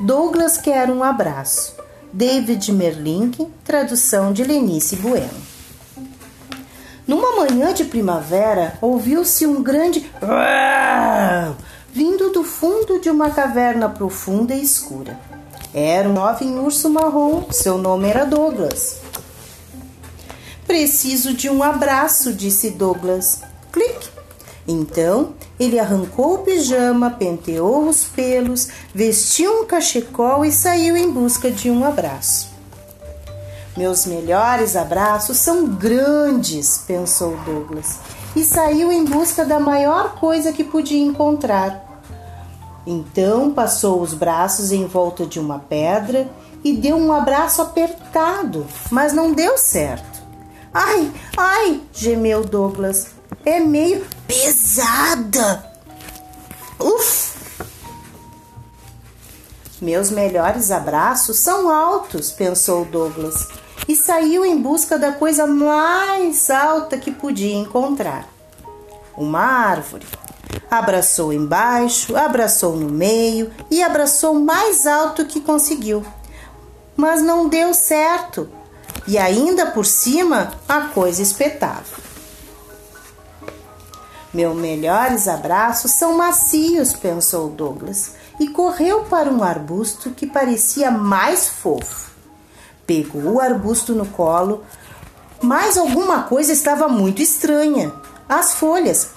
Douglas quer um abraço. David Merlink, tradução de Lenice Bueno. Numa manhã de primavera, ouviu-se um grande vindo do fundo de uma caverna profunda e escura. Era um jovem urso marrom, seu nome era Douglas. Preciso de um abraço, disse Douglas. Clique! Então ele arrancou o pijama, penteou os pelos, vestiu um cachecol e saiu em busca de um abraço. Meus melhores abraços são grandes, pensou Douglas, e saiu em busca da maior coisa que podia encontrar. Então passou os braços em volta de uma pedra e deu um abraço apertado, mas não deu certo. Ai, ai, gemeu Douglas é meio pesada. Uf! Meus melhores abraços são altos, pensou Douglas, e saiu em busca da coisa mais alta que podia encontrar. Uma árvore. Abraçou embaixo, abraçou no meio e abraçou mais alto que conseguiu. Mas não deu certo. E ainda por cima a coisa espetava. Meus melhores abraços são macios, pensou Douglas, e correu para um arbusto que parecia mais fofo. Pegou o arbusto no colo, mas alguma coisa estava muito estranha. As folhas.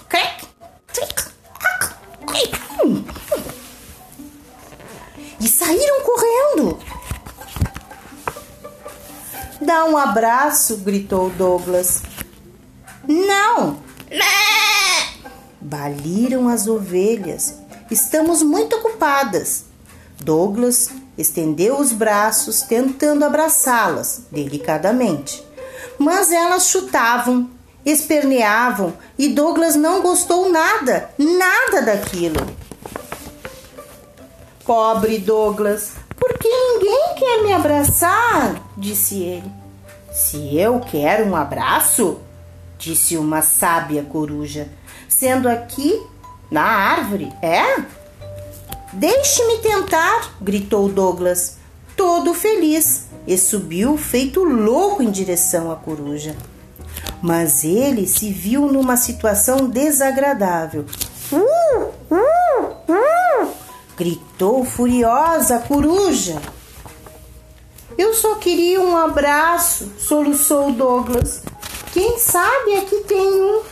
E saíram correndo. Dá um abraço, gritou Douglas. Não! Baliram as ovelhas. Estamos muito ocupadas. Douglas estendeu os braços, tentando abraçá-las delicadamente. Mas elas chutavam, esperneavam e Douglas não gostou nada, nada daquilo. Pobre Douglas, por que ninguém quer me abraçar? disse ele. Se eu quero um abraço, disse uma sábia coruja sendo aqui na árvore, é? Deixe-me tentar, gritou Douglas, todo feliz, e subiu feito louco em direção à coruja. Mas ele se viu numa situação desagradável. Uh, uh, uh, gritou furiosa a coruja. Eu só queria um abraço, soluçou Douglas. Quem sabe aqui tem um.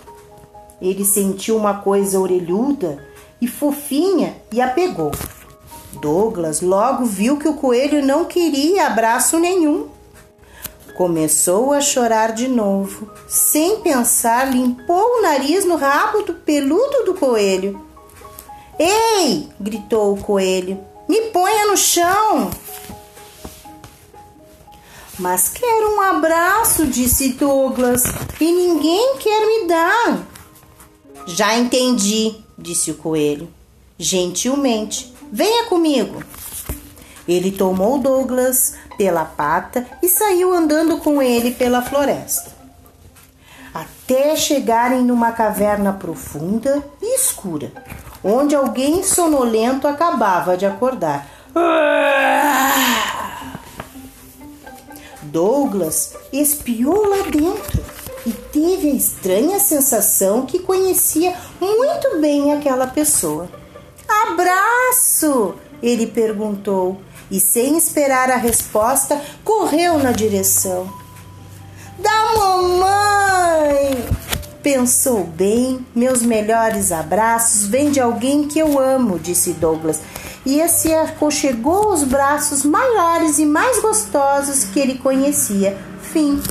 Ele sentiu uma coisa orelhuda e fofinha e a pegou. Douglas logo viu que o coelho não queria abraço nenhum. Começou a chorar de novo. Sem pensar, limpou o nariz no rabo do peludo do coelho. Ei! gritou o coelho. Me ponha no chão! Mas quero um abraço, disse Douglas, e ninguém quer me dar. Já entendi, disse o coelho. Gentilmente, venha comigo. Ele tomou Douglas pela pata e saiu andando com ele pela floresta. Até chegarem numa caverna profunda e escura, onde alguém sonolento acabava de acordar. Douglas espiou lá dentro e teve a estranha sensação que conhecia muito bem aquela pessoa. Abraço! Ele perguntou e, sem esperar a resposta, correu na direção. Da mamãe! Pensou bem, meus melhores abraços vêm de alguém que eu amo, disse Douglas, e se aconchegou os braços maiores e mais gostosos que ele conhecia. Fim.